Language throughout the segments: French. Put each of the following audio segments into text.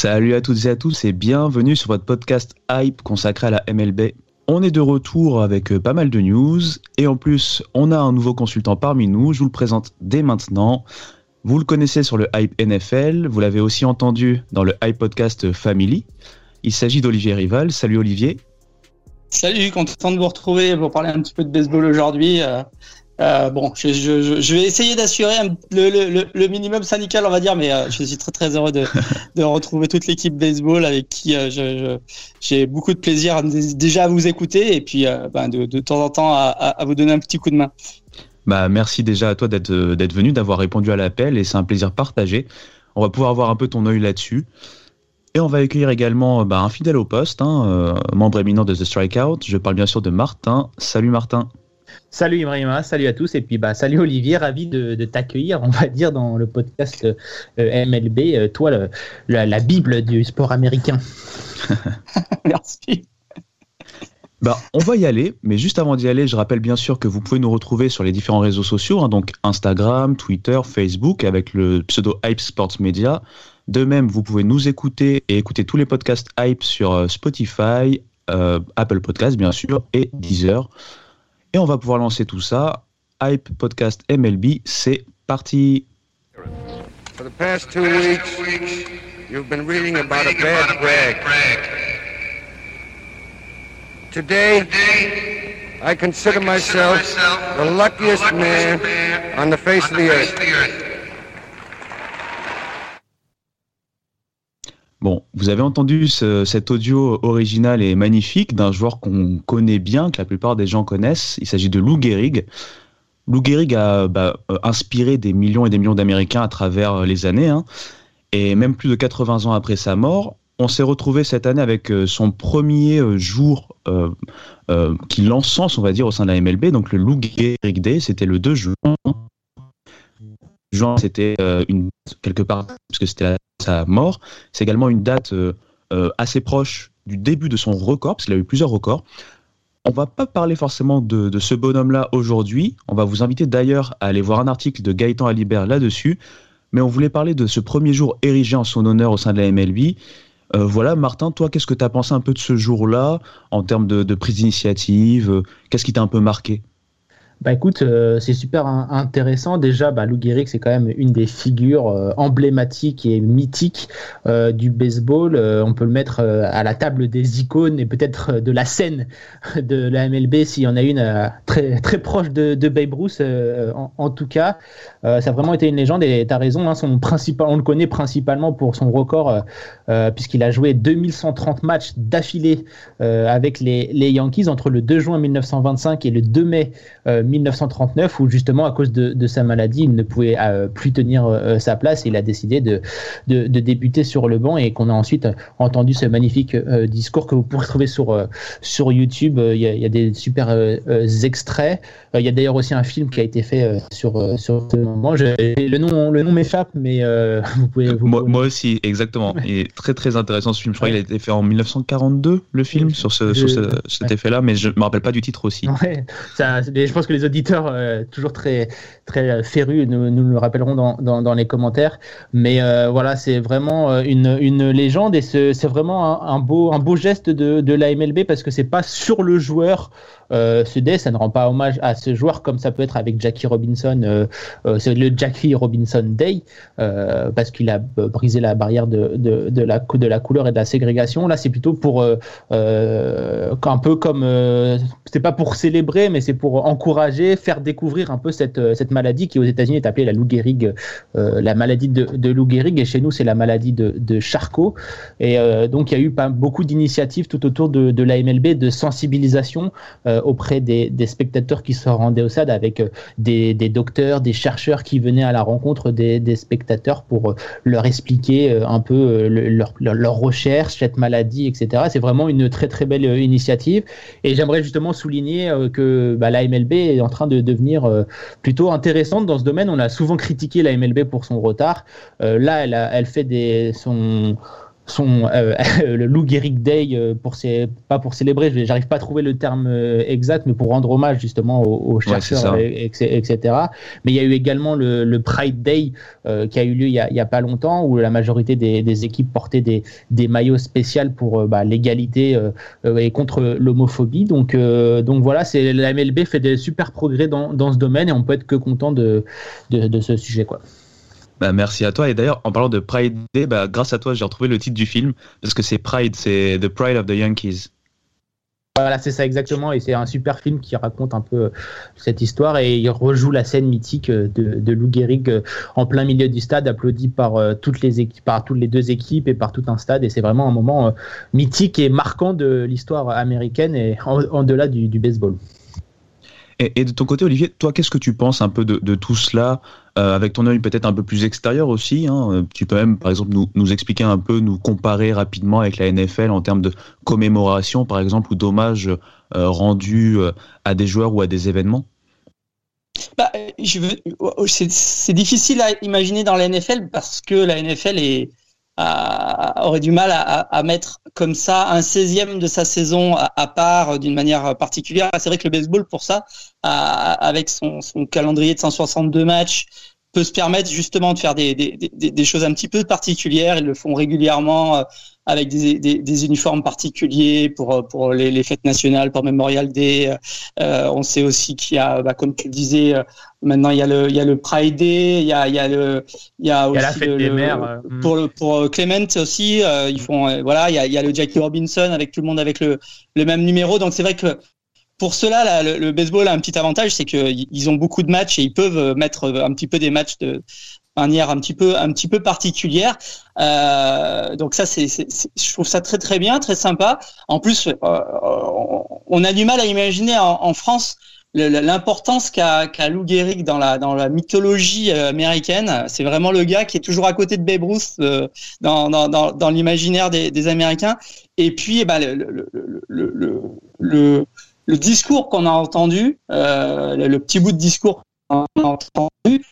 Salut à toutes et à tous et bienvenue sur votre podcast Hype consacré à la MLB. On est de retour avec euh, pas mal de news et en plus on a un nouveau consultant parmi nous, je vous le présente dès maintenant. Vous le connaissez sur le Hype NFL, vous l'avez aussi entendu dans le Hype Podcast Family. Il s'agit d'Olivier Rival. Salut Olivier. Salut, content de vous retrouver pour parler un petit peu de baseball aujourd'hui. Euh, bon, je, je- je vais essayer d'assurer le, le- le- le minimum syndical, on va dire, mais euh, je suis très très heureux de, de retrouver toute l'équipe baseball avec qui euh, j'ai beaucoup de plaisir à- déjà à vous écouter et puis ben, de, de temps en temps à, vous donner un petit coup de main. Bah, merci déjà à toi d'être venu, d'avoir répondu à l'appel et c'est un plaisir partagé. On va pouvoir avoir un peu ton œil là-dessus. Et on va accueillir également bah, un fidèle au poste, hein, membre éminent de The Strikeout. Je parle bien sûr de Martin. Salut Martin. Salut Ibrahima, salut à tous et puis bah salut Olivier, ravi de, de t'accueillir, on va dire dans le podcast euh, MLB, euh, toi le- la, la bible du sport américain. Merci. Bah, on va y aller, mais juste avant d'y aller, je rappelle bien sûr que vous pouvez nous retrouver sur les différents réseaux sociaux, hein, donc Instagram, Twitter, Facebook, avec le pseudo Hype Sports Media. De même, vous pouvez nous écouter et écouter tous les podcasts Hype sur euh, Spotify, euh, Apple Podcasts bien sûr, et Deezer. Et on va pouvoir lancer tout ça. Hype Podcast MLB, c'est parti. For the past two weeks, you've been reading about a bad Greg. Today, I consider myself the luckiest man on the face of the earth. Bon, vous avez entendu ce- cet audio original et magnifique d'un joueur qu'on connaît bien, que la plupart des gens connaissent. Il s'agit de Lou Gehrig. Lou Gehrig a bah, euh, inspiré des millions et des millions d'Américains à travers euh, les années. hein. Et même plus de 80 ans après sa mort, on s'est retrouvé cette année avec euh, son premier jour qui l'encense, on va dire, au sein de la MLB. Donc le Lou Gehrig Day, c'était le 2 juin. Juin, c'était euh, une quelque part parce que c'était sa mort. C'est également une date euh, euh, assez proche du début de son record, parce qu'il a eu plusieurs records. On va pas parler forcément de, ce bonhomme-là aujourd'hui. On va vous inviter d'ailleurs à aller voir un article de Gaëtan Alibert là-dessus. Mais on voulait parler de ce premier jour érigé en son honneur au sein de la MLB. Voilà, Martin, toi, qu'est-ce que tu as pensé un peu de ce jour-là en termes de, prise d'initiative Qu'est-ce qui t'a un peu marqué? Bah écoute, euh, c'est super in- intéressant. Déjà, bah, Lou Gehrig, c'est quand même une des figures euh, emblématiques et mythiques euh, du baseball. On peut le mettre à la table des icônes et peut-être de la scène de la MLB s'il y en a une très, très proche de, Babe Ruth. en, tout cas, ça a vraiment été une légende et tu raison, hein, son principal, on le connaît principalement pour son record puisqu'il a joué 2130 matchs d'affilée avec les, les Yankees entre le 2 juin 1925 et le 2 mai 1939 où justement à cause de, de sa maladie il ne pouvait euh, plus tenir euh, sa place et il a décidé de, de, de débuter sur le banc et qu'on a ensuite euh, entendu ce magnifique euh, discours que vous pourrez trouver sur, euh, sur YouTube. Euh, Il y, a, il y a des super euh, euh, extraits. Euh, Il y a d'ailleurs aussi un film qui a été fait euh, sur, euh, sur ce moment. Je- le nom, le nom m'échappe, mais euh, vous pouvez. Vous moi, pouvez- moi aussi, exactement. Il est très très intéressant ce film. Je crois qu'il a été fait en 1942, le film, sur, ce, sur ce- cet effet-là, mais je me rappelle pas du titre aussi. Ouais, ça, je pense que les auditeurs toujours très très férus nous, nous le rappellerons dans, dans, les commentaires. Mais voilà, c'est vraiment une, une légende et c'est vraiment un, un, beau un beau geste de, de la MLB parce que c'est pas sur le joueur euh, ce dé, ça ne rend pas hommage à ce joueur comme ça peut être avec Jackie Robinson. Euh, euh, c'est le Jackie Robinson Day parce qu'il a brisé la barrière de, de, la couleur et de la ségrégation. Là, c'est plutôt pour un peu comme c'est pas pour célébrer, mais c'est pour encourager, faire découvrir un peu cette, cette maladie qui aux États-Unis est appelée la Lou Gehrig, la maladie de, de Lou Gehrig, et chez nous c'est la maladie de, de Charcot. Et donc il y a eu pas, beaucoup d'initiatives tout autour de, de la MLB de sensibilisation euh, auprès des, spectateurs qui se rendaient au stade avec euh, des, docteurs, des chercheurs qui venaient à la rencontre des, spectateurs pour euh, leur expliquer un peu leur, leur, recherche, cette maladie, etc. C'est vraiment une très très belle initiative et j'aimerais justement souligner que bah, la MLB est en train de devenir plutôt intéressante dans ce domaine. On a souvent critiqué la MLB pour son retard. là, elle, elle fait des, son son euh, le Lou Gehrig Day euh, pour ses, pas pour célébrer, j'arrive pas à trouver le terme euh, exact, mais pour rendre hommage justement aux, chercheurs, etc. Mais il y a eu également le, Pride Day qui a eu lieu il y a, il y a, pas longtemps où la majorité des, des équipes portaient des, des maillots spéciaux pour bah, l'égalité et contre l'homophobie. Donc, donc voilà, c'est la MLB fait des super progrès dans, dans, ce domaine et on peut être que content de, de, de ce sujet quoi. Bah, merci à toi. Et d'ailleurs, en parlant de Pride Day, bah, grâce à toi, j'ai retrouvé le titre du film parce que c'est Pride, c'est The Pride of the Yankees. Voilà, c'est ça exactement. Et c'est un super film qui raconte un peu cette histoire. Et il rejoue la scène mythique de, de Lou Gehrig euh, en plein milieu du stade, applaudi par euh, toutes les équipes, par toutes les deux équipes et par tout un stade. Et c'est vraiment un moment euh, mythique et marquant de l'histoire américaine et en, delà du, baseball. Et, de ton côté, Olivier, toi, qu'est-ce que tu penses un peu de tout cela euh, avec ton œil peut-être un peu plus extérieur aussi. Hein, euh, tu peux même, par exemple, nous, expliquer un peu, nous comparer rapidement avec la NFL en termes de commémoration, par exemple, ou d'hommage euh, rendus à des joueurs ou à des événements? Bah, c'est difficile à imaginer dans la NFL parce que la NFL est, aurait du mal à, mettre comme ça un 16e de sa saison à, part d'une manière particulière. C'est vrai que le baseball, pour ça, avec son, son, calendrier de 162 matchs, peut se permettre justement de faire des, des, des, des, choses un petit peu particulières. Ils le font régulièrement euh, avec des, des, uniformes particuliers pour, euh, pour les, les, fêtes nationales, pour Memorial Day. Euh, on sait aussi qu'il y a, bah, comme tu le disais, euh, maintenant il y a le, il y a le Pride Day, il y a, il y a le, il y a aussi la fête des mères. Pour, le, pour Clement aussi, ils font, voilà, il y a, il y a le Jackie Robinson avec tout le monde avec le, le même numéro. Donc c'est vrai que pour cela, le, baseball a un petit avantage, c'est qu'ils ont beaucoup de matchs et ils peuvent mettre un petit peu des matchs de manière un petit peu un petit peu particulière. Euh, donc ça, c'est, je trouve ça très très bien, très sympa. En plus, euh, on a du mal à imaginer en, France l'importance qu'a qu Lou Gehrig dans la dans la mythologie euh, américaine. C'est vraiment le gars qui est toujours à côté de Babe Ruth euh, dans, dans, dans, dans l'imaginaire des, des, Américains. Et puis, eh ben, le, le, le, le le discours qu'on a entendu, euh, le, petit bout de discours qu'on a entendu,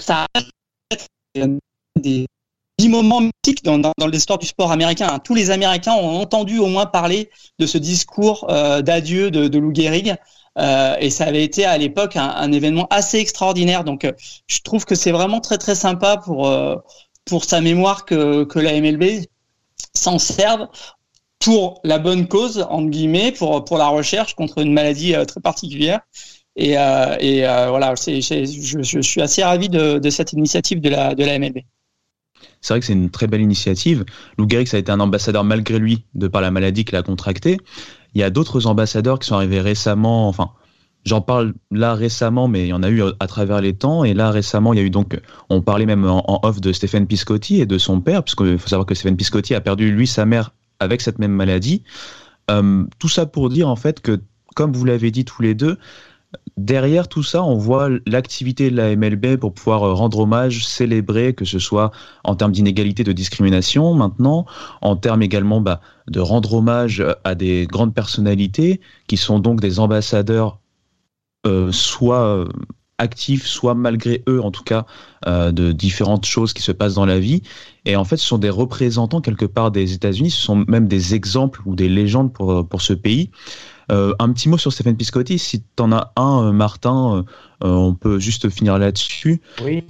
ça a des dix moments mythiques dans, l'histoire du sport américain. Tous les Américains ont entendu au moins parler de ce discours euh, d'adieu de, Lou Gehrig. Euh, et ça avait été à l'époque un, événement assez extraordinaire. Donc, je trouve que c'est vraiment très très sympa pour pour sa mémoire que, que la MLB s'en serve pour la bonne cause, entre guillemets, pour, pour la recherche contre une maladie euh, très particulière. Et, euh, euh, voilà, je, suis assez ravi de, cette initiative de la, de la MLB. C'est vrai que c'est une très belle initiative. Lou Gehrig, a été un ambassadeur malgré lui, de par la maladie qu'il a contractée. Il y a d'autres ambassadeurs qui sont arrivés récemment, enfin, J'en parle là récemment, mais il y en a eu à travers les temps. Et là récemment, il y a eu donc, on parlait même en, off de Stéphane Piscotti et de son père, puisqu'il faut savoir que Stéphane Piscotti a perdu lui sa mère avec cette même maladie. Euh, tout ça pour dire en fait que, comme vous l'avez dit tous les deux, derrière tout ça, on voit l'activité de la MLB pour pouvoir euh, rendre hommage, célébrer, que ce soit en termes d'inégalité, de discrimination maintenant, en termes également bah, de rendre hommage à des grandes personnalités qui sont donc des ambassadeurs euh, soit actifs, soit malgré eux, en tout cas, euh, de différentes choses qui se passent dans la vie. Et en fait, ce sont des représentants quelque part des États-Unis, ce sont même des exemples ou des légendes pour, pour ce pays. un petit mot sur Stéphane Piscotti, si tu en as un, Martin, on peut juste finir là-dessus. Oui.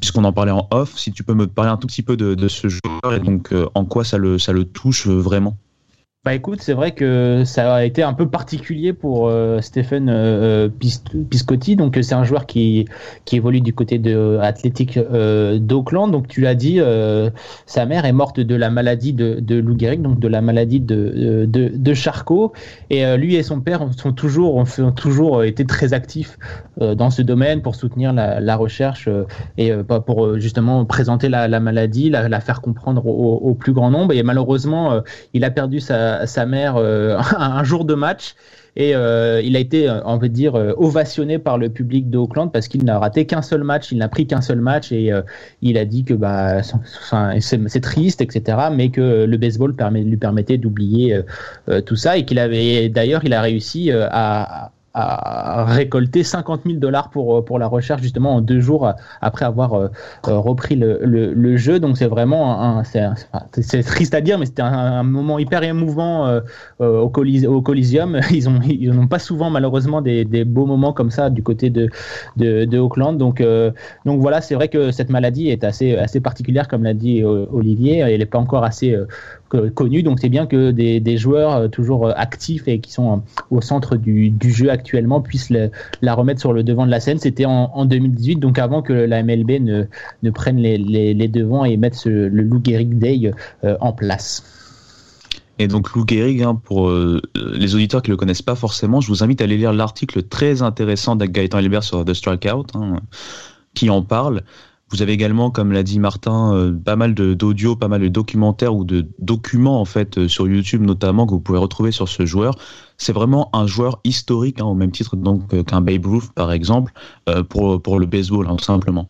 Puisqu'on en parlait en off, si tu peux me parler un tout petit peu de, de ce joueur et donc en quoi ça le, ça le touche vraiment? Bah écoute, c'est vrai que ça a été un peu particulier pour euh, Stephen euh, Piscotti. Donc c'est un joueur qui qui évolue du côté de Athletic euh, d'Auckland. Donc tu l'as dit, euh, sa mère est morte de la maladie de, Lou Gehrig, donc de la maladie de de, Charcot. Et lui et son père sont toujours ont, toujours été très actifs dans ce domaine pour soutenir la, recherche et pour justement présenter la, la maladie, la, la, faire comprendre au, au, plus grand nombre. Et malheureusement, il a perdu sa sa, mère euh, un jour de match. Et euh, il a été, euh, on veut dire, ovationné par le public d'Auckland parce qu'il n'a raté qu'un seul match, il n'a pris qu'un seul match et il a dit que bah, c'est triste, etc., mais que le baseball lui permettait d'oublier tout ça et qu'il avait, d'ailleurs, il a réussi à, a récolté 50 000 dollars pour, euh, pour la recherche justement en deux jours après avoir euh, euh, repris le, le, jeu. Donc c'est vraiment un, c'est triste à dire, mais c'était un, moment hyper émouvant au, Colis, au Coliseum. Ils ils n'ont pas souvent malheureusement des, des, beaux moments comme ça du côté de de, de Auckland. Donc donc voilà, c'est vrai que cette maladie est assez assez particulière comme l'a dit Olivier. Elle n'est pas encore assez connu. Donc c'est bien que des, joueurs toujours actifs et qui sont au centre du, jeu actuellement puissent la remettre sur le devant de la scène. C'était en, 2018, donc avant que la MLB ne, ne prenne les, devants et mette le Lou Gehrig Day euh, en place. Et donc Lou Gehrig, hein, pour euh, les auditeurs qui ne le connaissent pas forcément, je vous invite à aller lire l'article très intéressant d'Agaëtan Hilbert sur The Strikeout, hein, qui en parle. Vous avez également, comme l'a dit Martin, euh, pas mal d'audio, pas mal de documentaires ou de documents en fait euh, sur YouTube notamment que vous pouvez retrouver sur ce joueur. C'est vraiment un joueur historique, hein, au même titre donc euh, qu'un Babe Ruth par exemple, pour, pour le baseball hein, tout simplement.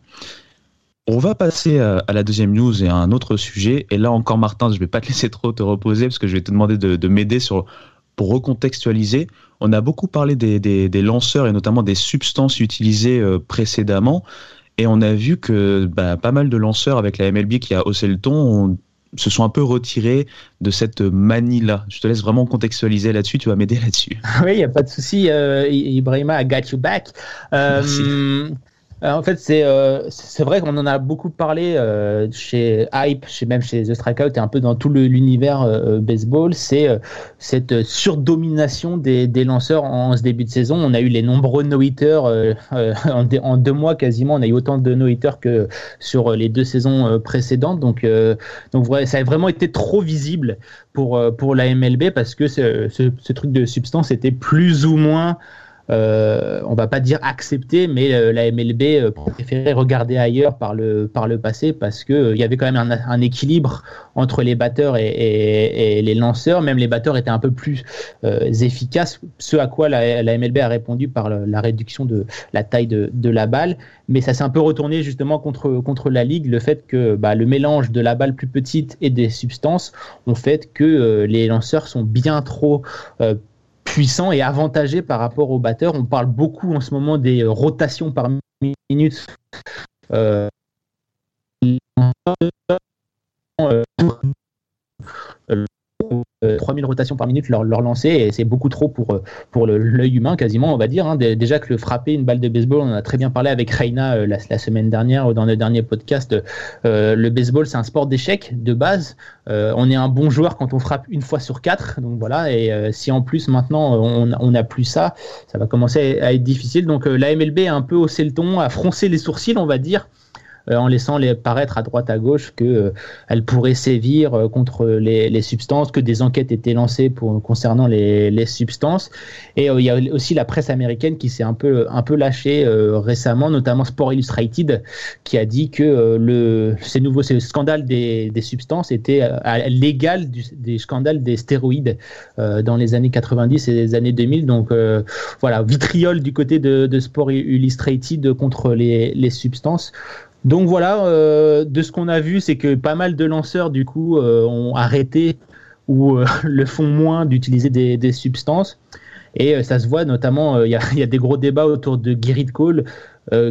On va passer à, la deuxième news et à un autre sujet. Et là encore, Martin, je vais pas te laisser trop te reposer parce que je vais te demander de, de m'aider sur pour recontextualiser. On a beaucoup parlé des, lanceurs et notamment des substances utilisées précédemment. Et on a vu que bah, pas mal de lanceurs avec la MLB qui a haussé le ton se sont un peu retirés de cette manie-là. Je te laisse vraiment contextualiser là-dessus, tu vas m'aider là-dessus. Oui, il n'y a pas de souci. Euh, Ibrahima, I got you back. Euh, Merci. Euh, en fait, c'est euh, c'est vrai qu'on en a beaucoup parlé euh, chez Hype, chez même chez The Strikeout et un peu dans tout l'univers baseball. C'est cette surdomination des, des lanceurs en, ce début de saison. On a eu les nombreux no-hitters en, en, deux mois quasiment. On a eu autant de no-hitters que sur les deux saisons précédentes. Donc, donc ça a vraiment été trop visible pour, pour la MLB parce que ce, ce, ce truc de substance était plus ou moins euh, on va pas dire accepter, mais euh, la MLB euh, préférait regarder ailleurs par le, par le passé parce qu'il euh, il y avait quand même un, équilibre entre les batteurs et, les lanceurs. Même les batteurs étaient un peu plus efficaces, ce à quoi la, MLB a répondu par la réduction de la taille de, la balle. Mais ça s'est un peu retourné justement contre, contre la Ligue, le fait que bah, le mélange de la balle plus petite et des substances ont fait que les lanceurs sont bien trop puissant et avantagé par rapport aux batteurs. On parle beaucoup en ce moment des euh, rotations par minute. Euh, euh 3000 euh, rotations par minute leur, leur lancer et c'est beaucoup trop pour, euh, pour l'œil humain quasiment on va dire hein. déjà que le frapper une balle de baseball on en a très bien parlé avec Reina euh, la, semaine dernière dans le dernier podcast le baseball c'est un sport d'échec de base. On est un bon joueur quand on frappe une fois sur quatre donc voilà et si en plus maintenant on n'a plus ça ça va commencer à être difficile. Donc la MLB a un peu haussé le ton a froncé les sourcils on va dire en laissant les paraître à droite à gauche que euh, elle pourrait sévir euh, contre les, les, substances, que des enquêtes étaient lancées pour concernant les, les substances. Et il y a aussi la presse américaine qui s'est un peu un peu lâchée récemment, notamment Sport Illustrated, qui a dit que le ces nouveaux ces scandales des, des substances étaient à l'égal des scandales des stéroïdes dans les années 90 et les années 2000. Donc voilà, vitriol du côté de, de Sport Illustrated contre les, les substances. Donc voilà, euh, de ce qu'on a vu, c'est que pas mal de lanceurs du coup euh, ont arrêté ou euh, le font moins d'utiliser des, substances. Et ça se voit notamment, il y, y, a des gros débats autour de Gerrit Cole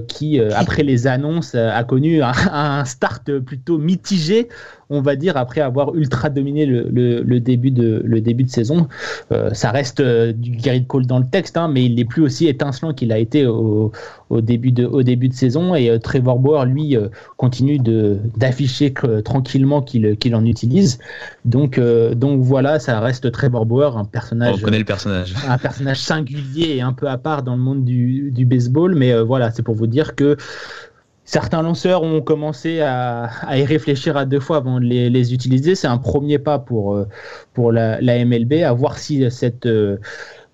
qui, après les annonces, a connu un, start plutôt mitigé on va dire, après avoir ultra dominé le, début, de, le début de saison. ça reste du Gary Cole dans le texte, hein, mais il n'est plus aussi étincelant qu'il a été au, début, de, au début de saison. Et Trevor Bauer, lui, continue d'afficher tranquillement qu'il en utilise. Donc, donc voilà, ça reste Trevor Bauer, un personnage. On connaît le personnage. Un personnage singulier et un peu à part dans le monde du, baseball. Mais euh, voilà, c'est pour vous dire que certains lanceurs ont commencé à, y réfléchir à deux fois avant de les, utiliser. C'est un premier pas pour, euh, pour la, MLB, à voir si cette. Euh,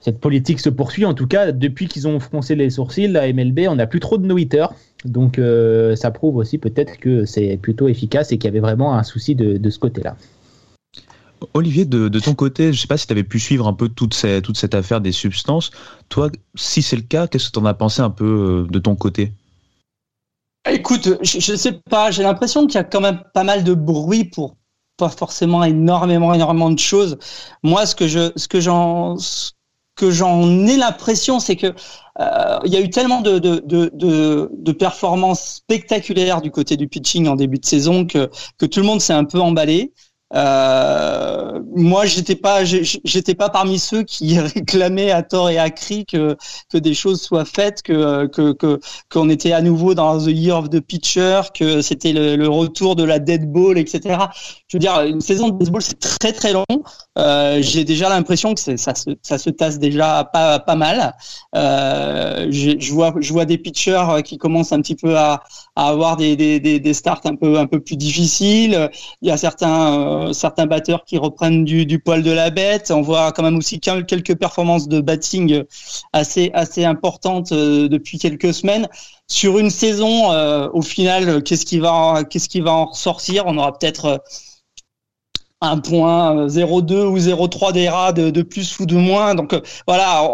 cette politique se poursuit. En tout cas, depuis qu'ils ont froncé les sourcils, la MLB, on n'a plus trop de no-hitters. Donc, ça prouve aussi peut-être que c'est plutôt efficace et qu'il y avait vraiment un souci de ce côté-là. Olivier, de, ton côté, je ne sais pas si tu avais pu suivre un peu toute, toute cette affaire des substances. Toi, si c'est le cas, qu'est-ce que tu en as pensé un peu euh, de ton côté? Écoute, je ne sais pas, j'ai l'impression qu'il y a quand même pas mal de bruit pour pas forcément énormément, énormément de choses. Moi, ce que je, ce que j'en, que j'en ai l'impression, c'est que euh, il y a eu tellement de, de, de, de, performances spectaculaires du côté du pitching en début de saison que, que tout le monde s'est un peu emballé. Euh, moi, j'étais pas, j'étais pas parmi ceux qui réclamaient à tort et à cri que que des choses soient faites, que que qu'on était à nouveau dans the year of the pitcher, que c'était le, retour de la dead ball, etc. Je veux dire, une saison de baseball c'est très très long. Euh, J'ai déjà l'impression que ça se ça se tasse déjà pas pas mal. Euh, je vois je vois des pitchers qui commencent un petit peu à, à avoir des, des, des, des starts un peu un peu plus difficiles. Il y a certains euh, certains batteurs qui reprennent du, poil de la bête. On voit quand même aussi quelques performances de batting assez assez importantes euh, depuis quelques semaines. Sur une saison, euh, au final, qu'est-ce qui va qu'est-ce qui va en ressortir? On aura peut-être un point 0,2 ou 0,3 d'ERA de, de, plus ou de moins. Donc voilà,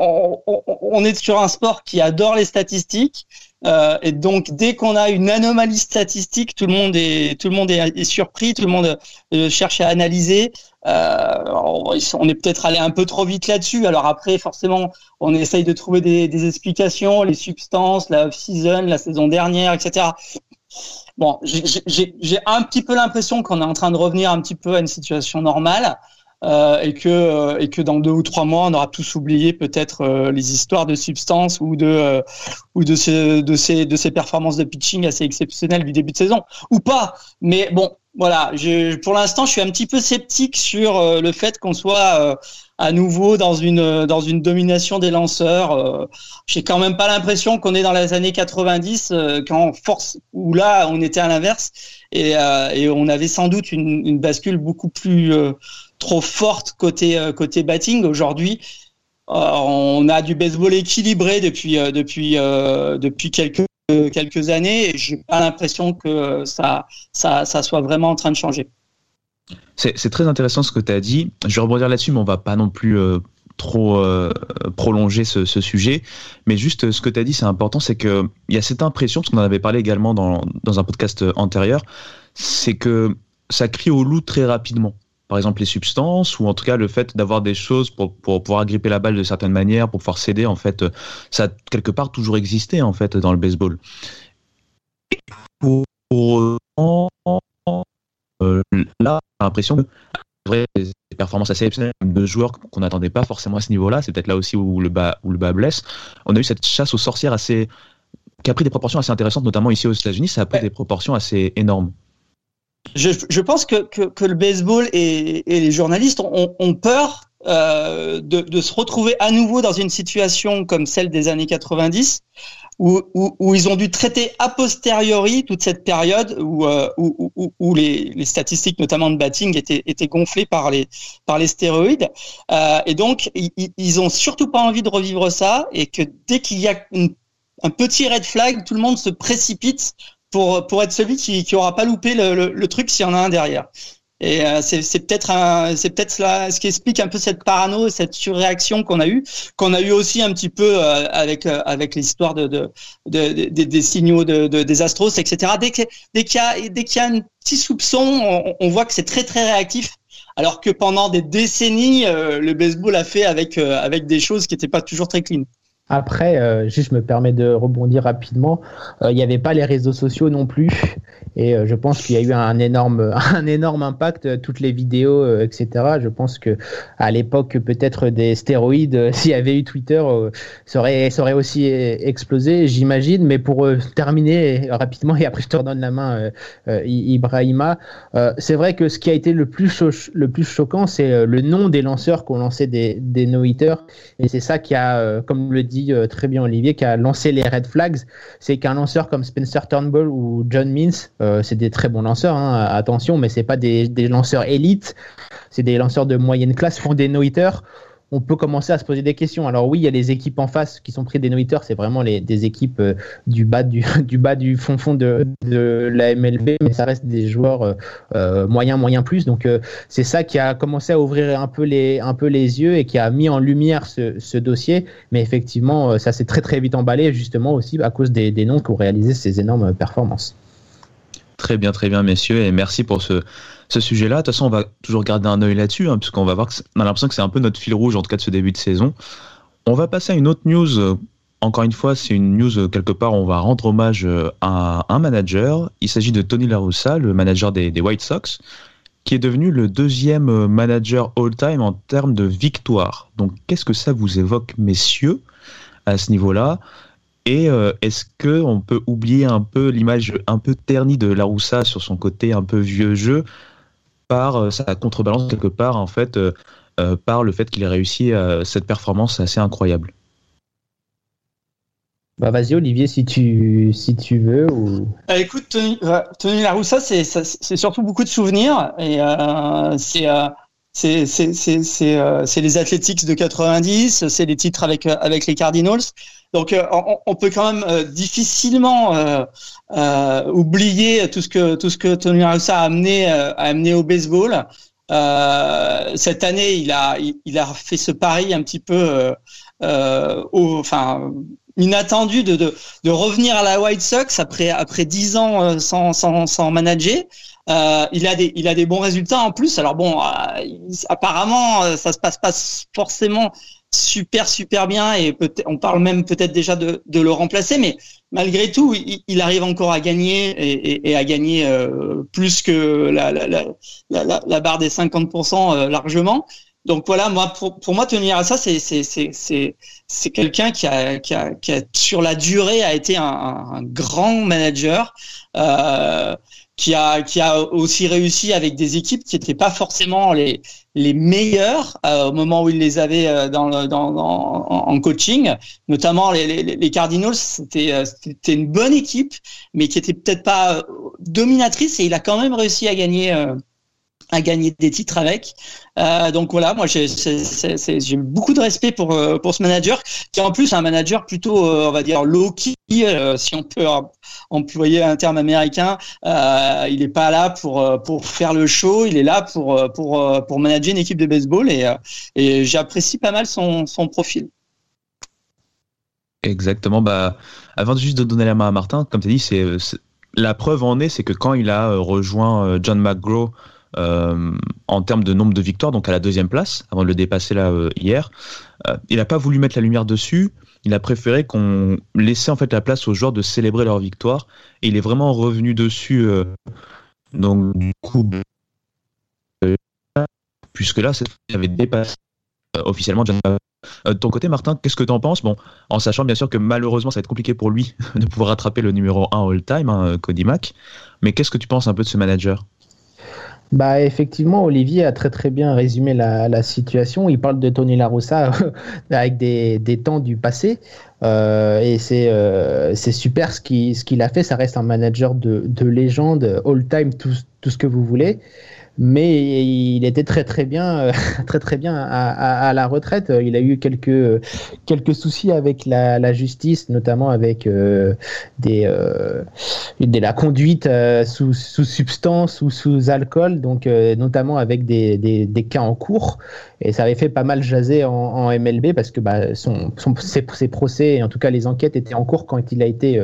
on, est sur un sport qui adore les statistiques. Euh, et donc, dès qu'on a une anomalie statistique, tout le monde est, tout le monde est, surpris, tout le monde euh, cherche à analyser. Euh, on est peut-être allé un peu trop vite là-dessus. Alors après, forcément, on essaye de trouver des, des explications, les substances, la off-season, la saison dernière, etc. Bon, j'ai un petit peu l'impression qu'on est en train de revenir un petit peu à une situation normale. Euh, et que euh, et que dans deux ou trois mois on aura tous oublié peut-être euh, les histoires de substances ou de ou de ces de ces de ces performances de pitching assez exceptionnelles du début de saison. Ou pas. Mais bon voilà. Je, pour l'instant je suis un petit peu sceptique sur le fait qu'on soit à nouveau dans une dans une domination des lanceurs. J'ai quand même pas l'impression qu'on est dans les années 90 quand force où là on était à l'inverse. Et, et on avait sans doute une, une bascule beaucoup plus trop forte côté euh, batting. Aujourd'hui, euh, on a du baseball équilibré depuis euh, quelques années et j'ai pas l'impression que ça, soit vraiment en train de changer. C'est très intéressant ce que tu as dit. Je vais rebondir là-dessus, mais on va pas non plus trop prolonger ce, sujet. Mais juste ce que tu as dit, c'est important, c'est qu'il y a cette impression, parce qu'on en avait parlé également dans un podcast antérieur, c'est que ça crie au loup très rapidement par exemple les substances ou en tout cas le fait d'avoir des choses pour, pour pouvoir agripper la balle de certaines manières, pour pouvoir céder, en fait, ça a quelque part toujours existé en fait dans le baseball. pour euh, là, j'ai l'impression que des performances assez exceptionnelles de joueurs qu'on n'attendait pas forcément à ce niveau-là, c'est peut-être là aussi où le bas où le bas blesse. On a eu cette chasse aux sorcières assez qui a pris des proportions assez intéressantes, notamment ici aux États-Unis, ça a pris des proportions assez énormes. Je, pense que, le baseball et, les journalistes ont, peur euh, de, se retrouver à nouveau dans une situation comme celle des années 90, où, ils ont dû traiter a posteriori toute cette période où, euh, les, statistiques, notamment de batting, étaient, étaient gonflées par les, stéroïdes. Euh, et donc, ils, ils ont surtout pas envie de revivre ça, et que dès qu'il y a un petit red flag, tout le monde se précipite pour, être celui qui, aura pas loupé le, truc s'il y en a un derrière. Et euh, c'est peut-être c'est peut-être ce qui explique un peu cette parano, cette surréaction qu'on a eu, qu'on a eu aussi un petit peu euh, avec euh, avec l'histoire de, de, de, des signaux de, des astros, etc. Dès qu'il dès qu'il y qu'il y a un petit soupçon, on, on voit que c'est très très réactif. Alors que pendant des décennies, le baseball a fait avec avec des choses qui n'étaient pas toujours très clean. Après, euh, juste je me permets de rebondir rapidement. Euh, il n'y avait pas les réseaux sociaux non plus, et euh, je pense qu'il y a eu un énorme, un énorme impact. Toutes les vidéos, etc. Je pense que à l'époque, peut-être des stéroïdes, s'il y avait eu Twitter, ça aurait, ça aurait aussi explosé, j'imagine. Mais pour terminer rapidement, et après je te redonne la main, Ibrahima. c'est vrai que ce qui a été le plus, le plus choquant, c'est le nom des lanceurs ont lancé des, des no-hitters, et c'est ça qui a, comme le dit euh, très bien Olivier, qui a lancé les red flags, c'est qu'un lanceur comme Spencer Turnbull ou John Means, euh, c'est des très bons lanceurs, hein, attention, mais c'est pas des, lanceurs élites, c'est des lanceurs de moyenne classe, font des no-hitters on peut commencer à se poser des questions. Alors oui, il y a les équipes en face qui sont pris des no c'est vraiment les, des équipes euh, du bas du, bas du fond fond de, la MLB, mais ça reste des joueurs euh, euh, moyens moyens plus. Donc c'est ça qui a commencé à ouvrir un peu les yeux et qui a mis en lumière ce, ce dossier. Mais effectivement, ça s'est très très vite emballé justement aussi à cause des, des noms qui ont réalisé ces énormes performances. Très bien, très bien, messieurs, et merci pour ce, ce sujet-là. De toute façon, on va toujours garder un œil là-dessus, hein, puisqu'on va voir qu'on a l'impression que c'est un peu notre fil rouge, en tout cas de ce début de saison. On va passer à une autre news. Encore une fois, c'est une news euh, quelque part, on va rendre hommage euh, à un manager. Il s'agit de Tony La Russa, le manager des, White Sox, qui est devenu le deuxième euh, manager all-time en termes de victoire. Donc, qu'est-ce que ça vous évoque, messieurs, à ce niveau-là? Et est-ce que on peut oublier un peu l'image un peu ternie de La Russa sur son côté un peu vieux jeu? Par euh, sa contrebalance quelque part en fait euh, euh, par le fait qu'il ait réussi cette performance assez incroyable. Bah vas-y Olivier si tu si tu veux ou. écoute Tony, Tony Laroussa c'est c'est surtout beaucoup de souvenirs et c'est c'est c'est les Athletics de 90 c'est les titres avec avec les Cardinals donc on, peut quand même difficilement euh, oublier tout ce que tout ce que Tony Rossa a amené euh, a amené au baseball. Euh, cette année, il a il, a fait ce pari un petit peu euh, au, enfin inattendu de, de, de revenir à la White Sox après après dix ans sans sans, sans manager. Euh, il a des il a des bons résultats en plus. Alors bon, apparemment ça se passe pas forcément super super bien et on parle même peut-être déjà de, de, le remplacer, mais malgré tout, il, arrive encore à gagner et, et, à gagner euh, plus que la, la, la, la, barre des 50% euh, largement. Donc voilà, moi pour, pour moi tenir à ça, c'est c'est quelqu'un qui a, qui a qui a sur la durée a été un, un grand manager. Euh, qui a qui a aussi réussi avec des équipes qui n'étaient pas forcément les les meilleurs euh, au moment où il les avait euh, dans, dans, dans, en coaching, notamment les, les, les Cardinals. C'était euh, c'était une bonne équipe, mais qui était peut-être pas dominatrice et il a quand même réussi à gagner à gagner des titres avec. Euh, donc voilà, moi j'ai beaucoup de respect pour euh, pour ce manager qui est en plus un manager plutôt euh, on va dire low key si on peut employer un terme américain. il n'est pas là pour pour faire le show, il est là pour pour pour manager une équipe de baseball et j'apprécie pas mal son son profil. Exactement. Bah avant juste donner la main à Martin, comme tu as dit, c'est la preuve en est, c'est que quand il a rejoint John McGraw en termes de nombre de victoires, donc à la deuxième place, avant de le dépasser là euh, hier. Euh, il n'a pas voulu mettre la lumière dessus. Il a préféré qu'on laissait en fait la place aux joueurs de célébrer leur victoire. Et il est vraiment revenu dessus. donc du coup, puisque là, il avait dépassé officiellement de ton côté, Martin, qu'est-ce que tu en penses? Bon, en sachant bien sûr que malheureusement, ça va être compliqué pour lui de pouvoir rattraper le numéro 1 all-time, hein, Cody Mack. Mais qu'est-ce que tu penses un peu de ce manager? Bah effectivement, Olivier a très très bien résumé la, la situation. Il parle de Tony Larossa avec des, des, temps du passé. Euh, et c'est euh, super ce qu'il ce a fait. Ça reste un manager de, de légende, all-time, tout, tout, ce que vous voulez mais il était très très bien, euh, très très bien à, la retraite. Il a eu quelques quelques soucis avec la, justice, notamment avec euh, des euh, de la conduite sous, sous substance ou sous alcool, donc notamment avec des, des, cas en cours. Et ça avait fait pas mal jaser en, MLB parce que bah, son, ses, procès, en tout cas les enquêtes étaient en cours quand il a été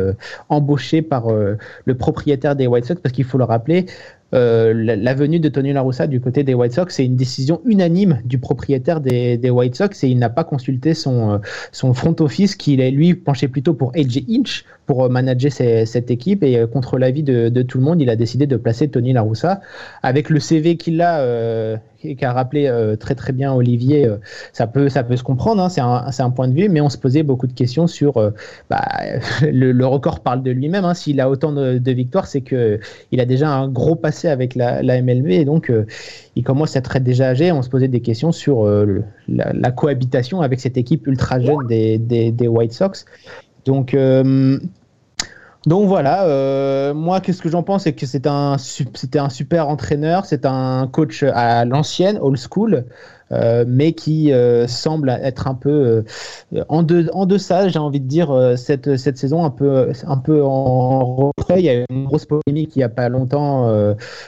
embauché par le propriétaire des White Sox, parce qu'il faut le rappeler. La, venue de Tony La Russa du côté des White Sox. C'est une décision unanime du propriétaire des, des White Sox et il n'a pas consulté son, son front office qui, lui, penchait plutôt pour AJ Inch pour manager cette équipe et contre l'avis de, de, tout le monde, il a décidé de placer Tony La Russa avec le CV qu'il a qu'a rappelé euh, très très bien Olivier, euh, ça, peut, ça peut se comprendre, hein, c'est un, un, point de vue, mais on se posait beaucoup de questions sur euh, bah, le, record parle de lui-même. Hein, S'il a autant de, victoires, c'est qu'il a déjà un gros passé avec la, la MLB et donc il commence à être déjà âgé. On se posait des questions sur la, cohabitation avec cette équipe ultra jeune des, des, des White Sox. Donc donc voilà, euh, moi qu'est-ce que j'en pense, c'est que c'est un, c'était un super entraîneur, c'est un coach à l'ancienne, old school, euh, mais qui euh, semble être un peu euh, en, de, en deçà, j'ai envie de dire, cette, cette saison, un peu, un peu en retrait. Il y a eu une grosse polémique il n'y a pas longtemps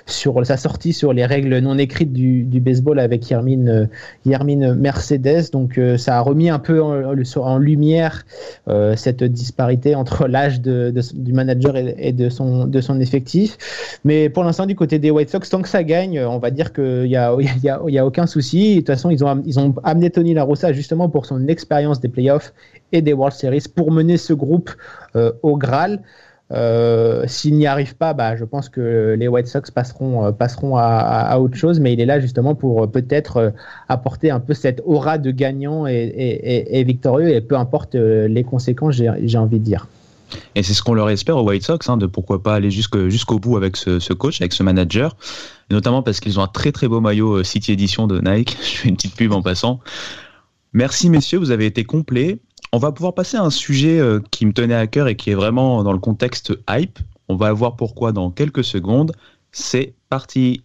sur sa sortie sur les règles non écrites du, baseball avec Yermine, Yermine Mercedes. Donc ça a remis un peu en, en lumière cette disparité entre l'âge de, du manager et, de, son, de son effectif. Mais pour l'instant, du côté des White Sox, tant que ça gagne, on va dire qu'il n'y a, y a, y a aucun souci façon, ils ont, ils ont amené Tony La Rossa justement pour son expérience des playoffs et des World Series pour mener ce groupe euh, au Graal. Euh, s'il n'y arrive pas, bah, je pense que les White Sox passeront, euh, passeront à, autre chose, mais il est là justement pour peut-être apporter un peu cette aura de gagnant et, victorieux, et peu importe les conséquences, j'ai envie de dire. Et c'est ce qu'on leur espère aux White Sox, hein, de pourquoi pas aller jusqu'au bout avec ce, coach, avec ce manager, notamment parce qu'ils ont un très très beau maillot euh, City Edition de Nike. Je fais une petite pub en passant. Merci messieurs, vous avez été complets. On va pouvoir passer à un sujet euh, qui me tenait à cœur et qui est vraiment dans le contexte hype. On va voir pourquoi dans quelques secondes. C'est parti.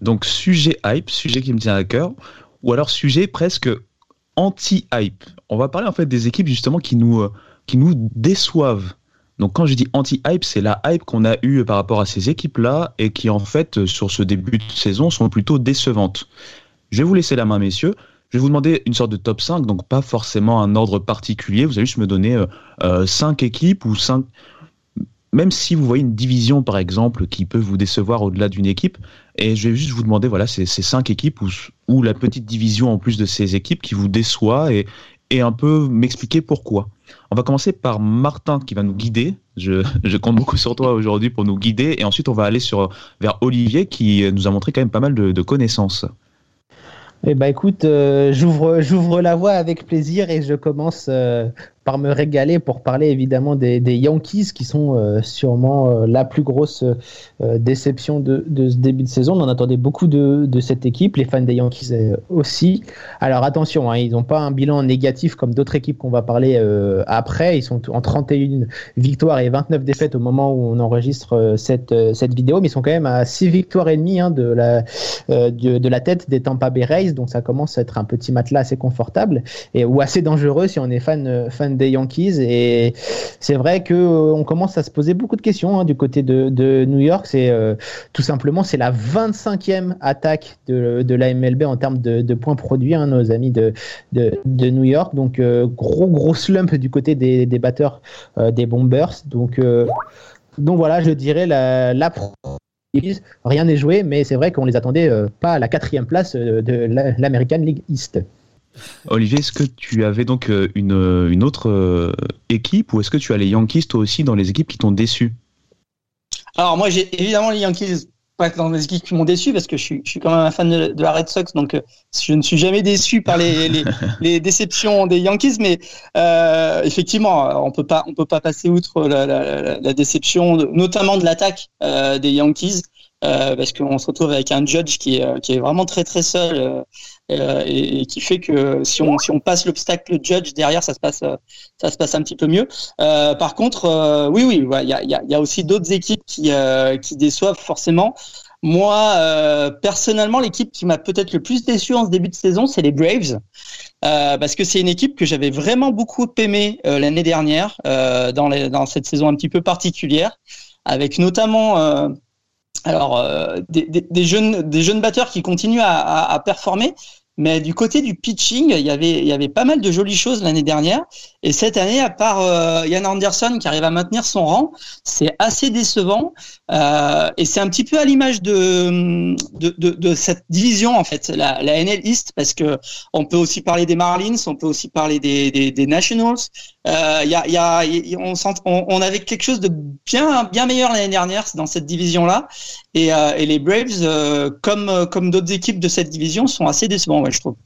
Donc sujet hype, sujet qui me tient à cœur, ou alors sujet presque anti-hype. On va parler en fait des équipes justement qui nous, euh, déçoivent. Donc quand je dis anti-hype, c'est la hype qu'on a eue par rapport à ces équipes-là et qui en fait sur ce début de saison sont plutôt décevantes. Je vais vous laisser la main messieurs. Je vais vous demander une sorte de top 5, donc pas forcément un ordre particulier. Vous allez juste me donner 5 euh, euh, équipes ou 5, même si vous voyez une division, par exemple, qui peut vous décevoir au-delà d'une équipe, et je vais juste vous demander, voilà, ces, cinq équipes ou, la petite division en plus de ces équipes qui vous déçoit et, et un peu m'expliquer pourquoi. On va commencer par Martin qui va nous guider. Je, je compte beaucoup sur toi aujourd'hui pour nous guider, et ensuite on va aller sur, vers Olivier qui nous a montré quand même pas mal de, de connaissances. Eh ben écoute, euh, j'ouvre j'ouvre la voie avec plaisir et je commence euh, par me régaler pour parler évidemment des, Yankees qui sont euh, sûrement euh, la plus grosse euh, déception de, ce début de saison. On en attendait beaucoup de, cette équipe, les fans des Yankees aussi. Alors attention, hein, ils n'ont pas un bilan négatif comme d'autres équipes qu'on va parler après. Ils sont en 31 victoires et 29 défaites au moment où on enregistre cette, cette vidéo, mais ils sont quand même à 6 victoires et demie hein, de, la, de, la tête des Tampa Bay Rays, donc ça commence à être un petit matelas assez confortable et ou assez dangereux si on est fan, fan des Yankees. Et c'est vrai que euh, on commence à se poser beaucoup de questions hein, du côté de, New York. C'est euh, tout simplement c'est la 25e attaque de, de la MLB en termes de, points produits, hein, nos amis de, de, New York. Donc euh, gros gros slump du côté des, des batteurs des Bombers. Donc donc voilà, je dirais la, la rien n'est joué, mais c'est vrai qu'on les attendait pas à la quatrième place de l'American League East. Olivier, est-ce que tu avais donc euh, une, euh, une autre euh, équipe ou est-ce que tu as les Yankees toi aussi dans les équipes qui t'ont déçu? Alors moi j'ai évidemment les Yankees pas dans les équipes qui m'ont déçu parce que je suis, je suis quand même un fan de, la Red Sox donc je ne suis jamais déçu par les, les, déceptions des Yankees mais effectivement on peut pas on peut pas passer outre la, la, déception notamment de l'attaque des Yankees parce qu'on se retrouve avec un Judge qui est, qui est vraiment très très seul euh, et, qui fait que si on, si on passe l'obstacle judge derrière, ça se passe, ça se passe un petit peu mieux. Euh, par contre, euh, oui, oui, il y, a, y, a, aussi d'autres équipes qui, qui déçoivent forcément. Moi, personnellement, l'équipe qui m'a peut-être le plus déçu en ce début de saison, c'est les Braves. parce que c'est une équipe que j'avais vraiment beaucoup aimée l'année dernière dans, les, dans cette saison un petit peu particulière, avec notamment alors des, jeunes des jeunes batteurs qui continuent à performer mais du côté du pitching, il y avait pas mal de jolies choses l'année dernière. Et cette année, à part euh, Ian Anderson qui arrive à maintenir son rang, c'est assez décevant. Euh, et c'est un petit peu à l'image de, de, de, de, cette division, en fait, la, la, NL East, parce que on peut aussi parler des Marlins, on peut aussi parler des, des, des Nationals. Euh, y a, y a, on, on, on, avait quelque chose de bien, bien meilleur l'année dernière dans cette division-là. Et, euh, et, les Braves, euh, comme, comme d'autres équipes de cette division, sont assez décevants je trouve.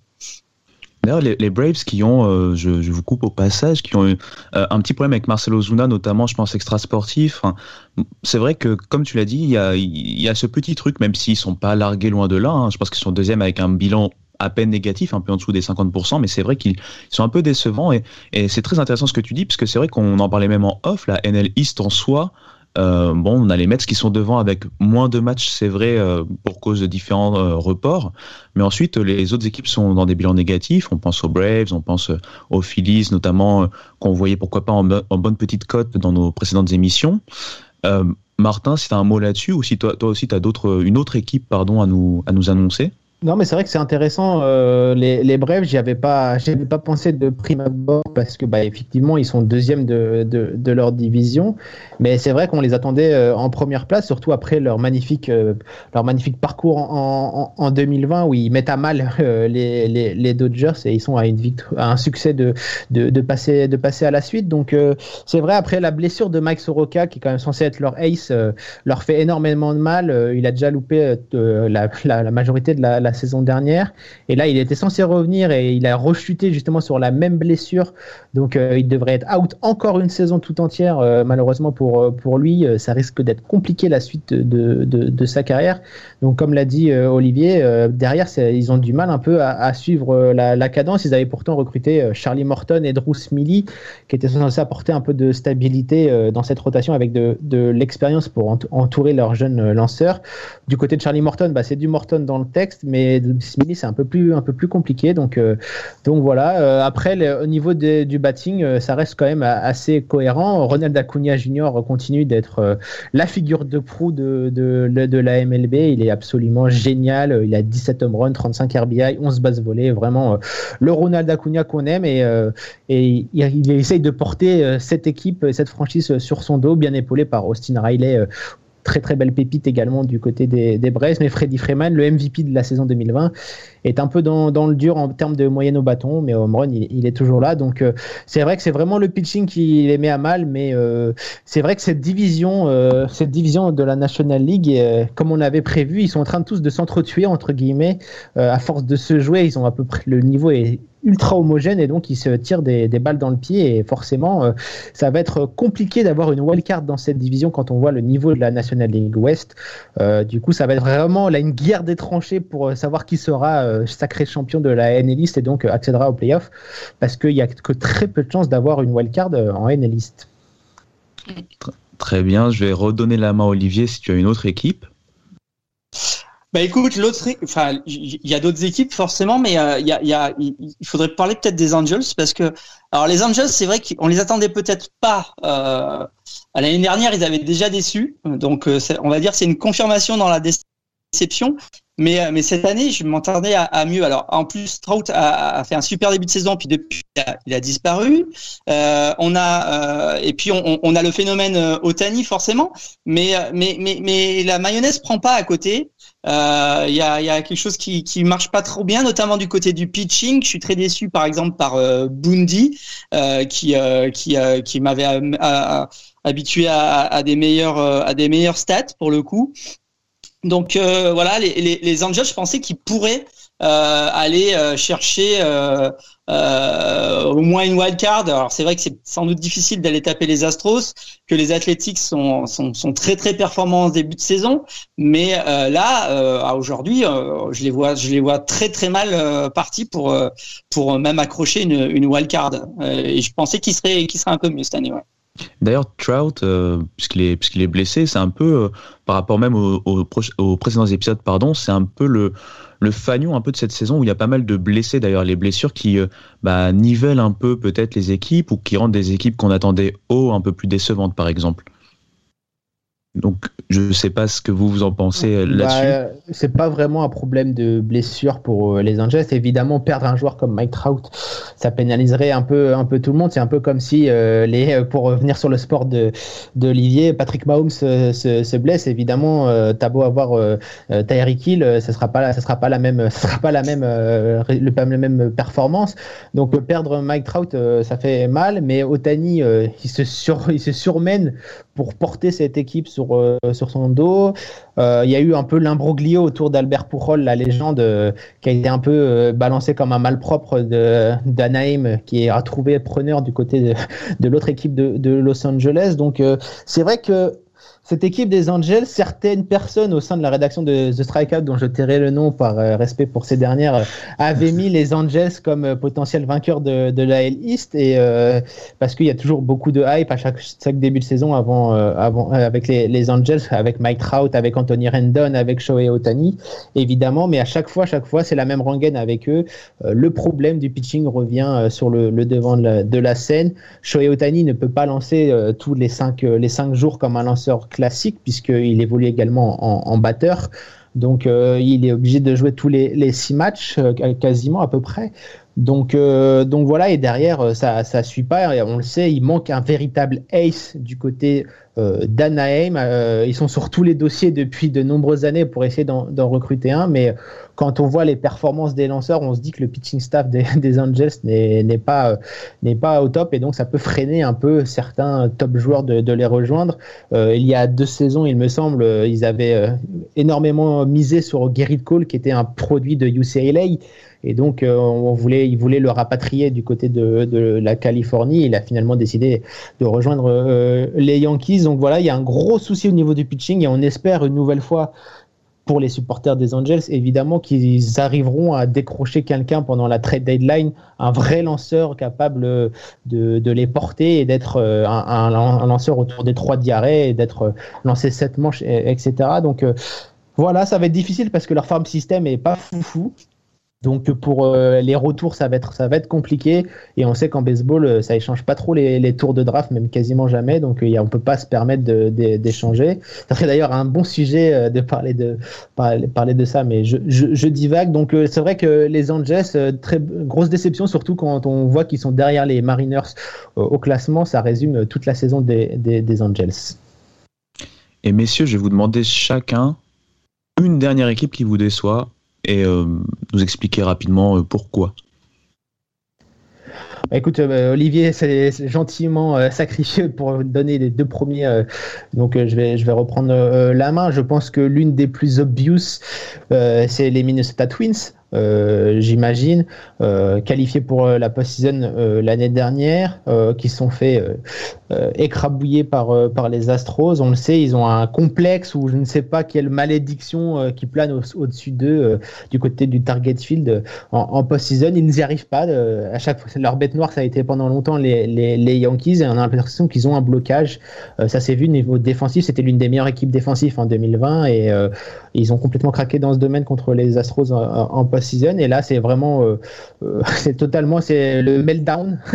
D'ailleurs, les, Braves qui ont, euh, je, vous coupe au passage, qui ont eu euh, un petit problème avec Marcelo Zuna, notamment, je pense, extra sportif. c'est vrai que, comme tu l'as dit, il y a, ce petit truc, même s'ils sont pas largués loin de là. Hein, je pense qu'ils sont deuxième avec un bilan à peine négatif, un peu en dessous des 50%, mais c'est vrai qu'ils sont un peu décevants. Et, et c'est très intéressant ce que tu dis, parce que c'est vrai qu'on en parlait même en off, la NL East en soi, euh, bon, on a les Mets qui sont devant avec moins de matchs, c'est vrai, euh, pour cause de différents euh, reports. Mais ensuite, les autres équipes sont dans des bilans négatifs. On pense aux Braves, on pense aux Phillies, notamment qu'on voyait pourquoi pas en, bonne petite cote dans nos précédentes émissions. Martin, si tu as un mot là-dessus, ou si toi, aussi tu as une autre équipe pardon, à, nous, à nous annoncer? Non, mais c'est vrai que c'est intéressant. Euh, les, les brèves, j'y avais pas, j'avais pas pensé de prime abord parce que, bah, effectivement, ils sont deuxième de, de, de leur division. Mais c'est vrai qu'on les attendait euh, en première place, surtout après leur magnifique, euh, leur magnifique parcours en, en, en, 2020 où ils mettent à mal euh, les, les, les, Dodgers et ils sont à une victoire, à un succès de, de, de, passer, de passer à la suite. Donc, c'est vrai après la blessure de Mike Soroka, qui est quand même censé être leur ace, leur fait énormément de mal. il a déjà loupé la, la, la, majorité de la, la saison dernière. Et là, il était censé revenir et il a rechuté justement sur la même blessure. Donc, euh, il devrait être out encore une saison tout entière. Euh, malheureusement pour, euh, pour lui, ça risque d'être compliqué la suite de, de, sa carrière. Donc, comme l'a dit Olivier, derrière, ils ont du mal un peu à, suivre la, la, cadence. Ils avaient pourtant recruté Charlie Morton et Drew Smiley, qui étaient censés apporter un peu de stabilité dans cette rotation avec de, de l'expérience pour entourer leurs jeunes lanceurs. Du côté de Charlie Morton, bah, c'est du Morton dans le texte, mais mais Smiley c'est un peu plus un peu plus compliqué. Donc euh, voilà. Euh, après au niveau du batting, euh, ça reste quand même assez cohérent. Ronald Acuna Jr. continue d'être la figure de proue de, la MLB. Il est absolument génial. Il a 17 home runs, 35 RBI, 11 bases volées. Vraiment le Ronald Acuna qu'on aime et, et il, il, essaye de porter cette équipe, cette franchise sur son dos, bien épaulé par Austin Riley très très belle pépite également du côté des, des. Mais Freddy Freeman, le MVP de la saison 2020, est un peu dans, le dur en termes de moyenne au bâton, mais home il, est toujours là. Donc euh, c'est vrai que c'est vraiment le pitching qui les met à mal, mais euh, c'est vrai que cette division, euh, cette division de la National League, comme on avait prévu, ils sont en train de tous de s'entretuer entre guillemets. à force de se jouer, ils ont à peu près le niveau est ultra homogène et donc ils se tirent des, balles dans le pied et forcément ça va être compliqué d'avoir une wildcard dans cette division quand on voit le niveau de la National League West. du coup ça va être vraiment là une guerre des tranchées pour savoir qui sera euh, sacré champion de la NL East et donc euh, accédera au playoff parce qu'il n'y a que très peu de chances d'avoir une wildcard euh, en NL East. Très bien, je vais redonner la main à Olivier si tu as une autre équipe. Bah écoute, l'autre, enfin, il y a d'autres équipes forcément, mais il y a, il faudrait parler peut-être des Angels parce que, alors les Angels, c'est vrai qu'on les attendait peut-être pas. Euh, l'année dernière, ils avaient déjà déçu, donc on va dire c'est une confirmation dans la déception. Mais, euh, mais cette année, je m'entendais à, mieux. Alors, en plus, Strout a, fait un super début de saison, puis depuis, il a, disparu. Euh, on a, euh, et puis, on, a le phénomène euh, Otani, forcément. Mais, la mayonnaise prend pas à côté. Il euh, y, a, quelque chose qui, qui marche pas trop bien, notamment du côté du pitching. Je suis très déçu, par exemple, par Bundy, qui, qui, qui m'avait habitué à, à, des meilleurs, à des meilleurs stats, pour le coup. Donc euh, voilà, les, les, Angels, je pensais qu'ils pourraient euh, aller euh, chercher au moins une wild card. Alors c'est vrai que c'est sans doute difficile d'aller taper les Astros, que les Athletics sont, sont, très très performants en début de saison, mais là, aujourd'hui, je les vois je les vois très très mal partis pour pour même accrocher une, une wild card. et je pensais qu'ils seraient qu'ils seraient un peu mieux cette année. Ouais. D'ailleurs, Trout, euh, puisqu'il est, est blessé, c'est un peu, euh, par rapport même aux, aux, précédents épisodes, pardon, c'est un peu le, le fanion un peu de cette saison où il y a pas mal de blessés, d'ailleurs, les blessures qui euh, bah, nivellent un peu peut-être les équipes ou qui rendent des équipes qu'on attendait haut un peu plus décevantes, par exemple. Donc, je ne sais pas ce que vous vous en pensez euh, Bah, là-dessus. euh, c'est pas vraiment un problème de blessure pour euh, les Angels. Évidemment, perdre un joueur comme Mike Trout, ça pénaliserait un peu, un peu tout le monde. C'est un peu comme si euh, les, pour revenir sur le sport de d'Olivier, Patrick Mahomes se, se blesse. Évidemment, euh, t'as beau avoir euh, Tyreek Hill, ça sera pas, la- ça sera pas la même, ça sera pas la même, le, pas la même performance. Donc perdre Mike Trout, ça fait mal. Mais Otani, il se sur, il se surmène pour porter cette équipe sur euh, sur son dos. Euh, Il y a eu un peu l'imbroglio autour d'Albert Pujol, la légende, euh, qui a été un peu euh, balancé comme un malpropre d'Anaheim, qui est retrouvé preneur du côté de, l'autre équipe de, Los Angeles. Donc c'est vrai que cette équipe des Angels, certaines personnes au sein de la rédaction de The Strikeout, dont je tairai le nom par euh, respect pour ces dernières, euh, avaient mis les Angels comme euh, potentiel vainqueur de, de la L East et parce qu'il y a toujours beaucoup de hype à chaque, chaque début de saison avant, avant avec les, les Angels, avec Mike Trout, avec Anthony Rendon, avec Shohei Otani, évidemment, mais à chaque fois, chaque fois, c'est la même rengaine avec eux. Le problème du pitching revient sur le, le devant de la, de la scène. Shohei Otani ne peut pas lancer tous les cinq, les cinq jours comme un lanceur classique puisqu'il évolue également en, batteur. Donc euh, il est obligé de jouer tous les, les six matchs, euh, quasiment à peu près. Donc, euh, donc voilà, et derrière, euh, ça ça suit pas. On le sait, il manque un véritable ace du côté euh, d'Anaheim. Euh, ils sont sur tous les dossiers depuis de nombreuses années pour essayer d'en recruter un. Mais quand on voit les performances des lanceurs, on se dit que le pitching staff des, des Angels n'est pas, euh, n'est pas au top. Et donc, ça peut freiner un peu certains top joueurs de, de les rejoindre. Euh, il y a deux saisons, il me semble, ils avaient énormément misé sur Gerrit Cole, qui était un produit de UCLA. Et donc, euh, on il voulait le rapatrier du côté de, la Californie. Il a finalement décidé de rejoindre euh, les Yankees. Donc voilà, il y a un gros souci au niveau du pitching et on espère une nouvelle fois pour les supporters des Angels, évidemment qu'ils arriveront à décrocher quelqu'un pendant la trade deadline, un vrai lanceur capable de, les porter et d'être euh, un, lanceur autour des trois diarrhées et d'être euh, lancé sept manches, et- etc. Donc voilà, ça va être difficile parce que leur farm system est pas foufou. Donc pour euh, les retours, ça va être compliqué et on sait qu'en baseball, euh, ça échange pas trop les, tours de draft, même quasiment jamais. Donc euh, on peut pas se permettre d'échanger. Ça serait d'ailleurs un bon sujet de parler de ça, mais je, je, divague. Donc c'est vrai que les Angels, très grosse déception, surtout quand on voit qu'ils sont derrière les Mariners au classement. Ça résume toute la saison des Angels. Et messieurs, je vais vous demander chacun une dernière équipe qui vous déçoit et euh, nous expliquer rapidement euh, pourquoi. Bah, écoute, euh, Olivier s'est gentiment sacrifié pour donner les deux premiers. donc, je, vais, je vais reprendre la main. Je pense que l'une des plus obvious, c'est les Minnesota Twins. Euh, J'imagine, euh, qualifiés pour euh, la post-season l'année dernière, qui sont fait écrabouiller par, par les Astros. On le sait, ils ont un complexe ou je ne sais pas quelle malédiction qui plane au- au-dessus d'eux du côté du target field en, post-season. Ils n'y arrivent pas. à chaque fois, leur bête noire, ça a été pendant longtemps les, les, Yankees et on a l'impression qu'ils ont un blocage. Ça s'est vu au niveau défensif. C'était l'une des meilleures équipes défensives en 2020 et ils ont complètement craqué dans ce domaine contre les Astros en, en post-season. Et là, c'est vraiment, euh, euh, c'est totalement, c'est le meltdown.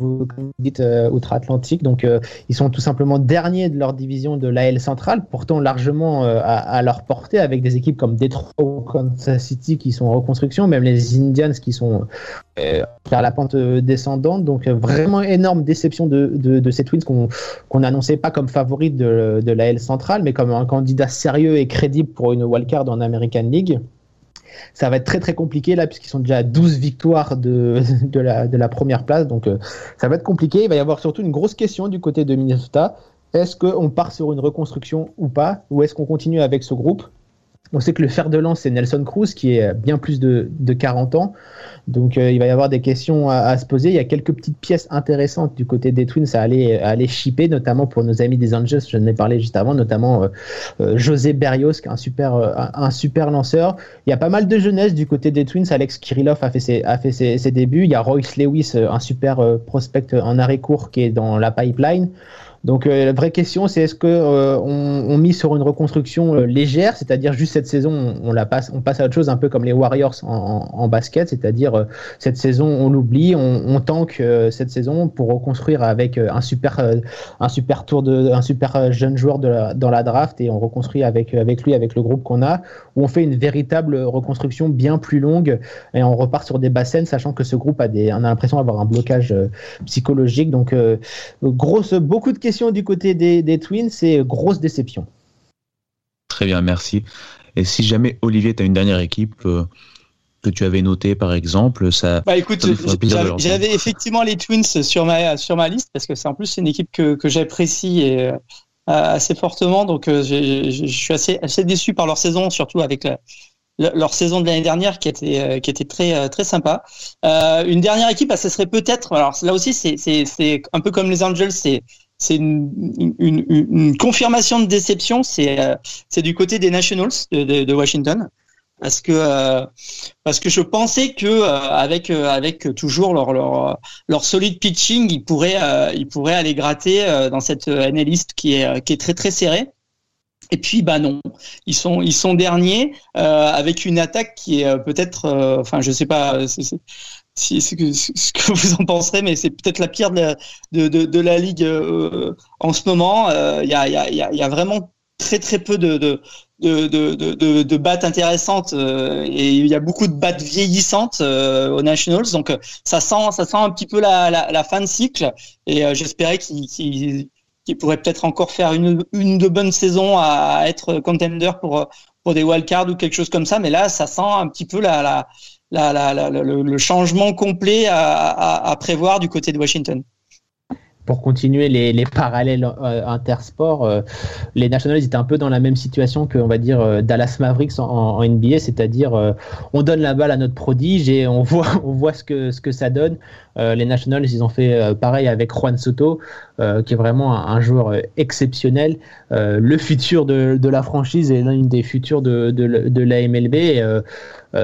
vous dites euh, outre-Atlantique. Donc ils sont tout simplement derniers de leur division de l'AL centrale, pourtant largement à, leur portée avec des équipes comme Detroit ou Kansas City qui sont en reconstruction, même les Indians qui sont vers la pente descendante. Donc vraiment énorme déception de, de, de ces Twins qu'on qu'on annonçait pas comme favorites de, de l'AL centrale, mais comme un candidat sérieux et crédible pour une wildcard en American League ça va être très très compliqué là puisqu'ils sont déjà à 12 victoires de, la première place. Donc euh, ça va être compliqué. Il va y avoir surtout une grosse question du côté de Minnesota. Est-ce qu'on part sur une reconstruction ou pas? Ou est-ce qu'on continue avec ce groupe? On sait que le fer de lance, c'est Nelson Cruz, qui est bien plus de, de 40 ans. Donc, euh, il va y avoir des questions à, à, se poser. Il y a quelques petites pièces intéressantes du côté des Twins à aller, à aller shipper, notamment pour nos amis des Angels. Je en ai parlé juste avant, notamment euh, euh, José Berrios, qui est un super, un, super lanceur. Il y a pas mal de jeunesse du côté des Twins. Alex Kirillov a fait ses, a fait ses débuts. Il y a Royce Lewis, un super prospect en arrêt court qui est dans la pipeline. Donc la vraie question, c'est est-ce que on, on, mise sur une reconstruction légère, c'est-à-dire juste cette saison, on, la passe, on passe à autre chose, un peu comme les Warriors en, basket, c'est-à-dire cette saison, on l'oublie, on, on tank cette saison pour reconstruire avec un super, un super tour de, un super jeune joueur dans la draft et on reconstruit avec avec lui, avec le groupe qu'on a, où on fait une véritable reconstruction bien plus longue et on repart sur des bassines, sachant que ce groupe a a l'impression d'avoir un blocage euh, psychologique. Donc, euh, grosse, beaucoup de questions du côté des, Twins et grosse déception. Très bien, merci. Et si jamais Olivier, tu as une dernière équipe euh, que tu avais notée, par exemple, ça. Bah écoute, j'avais effectivement les Twins sur ma, sur ma liste parce que c'est en plus une équipe que, que j'apprécie et assez fortement. Donc, je suis assez, assez déçu par leur saison, surtout avec la, leur saison de l'année dernière qui était euh, qui était très euh, très sympa. Euh, une dernière équipe, bah, ce serait peut-être. Alors là aussi, c'est c'est un peu comme les Angels, c'est c'est une, confirmation de déception. C'est c'est du côté des Nationals de, Washington parce que parce que je pensais que avec avec toujours leur leur leur solide pitching, ils pourraient ils pourraient aller gratter dans cette analyste qui est qui est très très serrée. Et puis bah non, ils sont ils sont derniers euh, avec une attaque qui est euh, peut-être, euh, enfin je sais pas ce que, vous en penserez, mais c'est peut-être la pire de la, ligue euh, en ce moment. Il y a, y, a, vraiment très très peu de de battes intéressantes et il y a beaucoup de battes vieillissantes aux Nationals donc ça sent ça sent un petit peu la, fin de cycle et j'espérais qu'ils qui pourrait peut-être encore faire une, une de bonnes saisons à être contender pour, pour des wildcards ou quelque chose comme ça. Mais là, ça sent un petit peu la, la, la le, le, changement complet à, à, prévoir du côté de Washington pour continuer les, les parallèles euh, intersports, euh, les Nationals étaient un peu dans la même situation que, on va dire, euh, Dallas Mavericks en, NBA, c'est-à-dire on donne la balle à notre prodige et on voit, on voit ce que, ce que ça donne. les Nationals, ils ont fait pareil avec Juan Soto, qui est vraiment un, joueur exceptionnel, le futur de, la franchise et l'un des futurs de, de,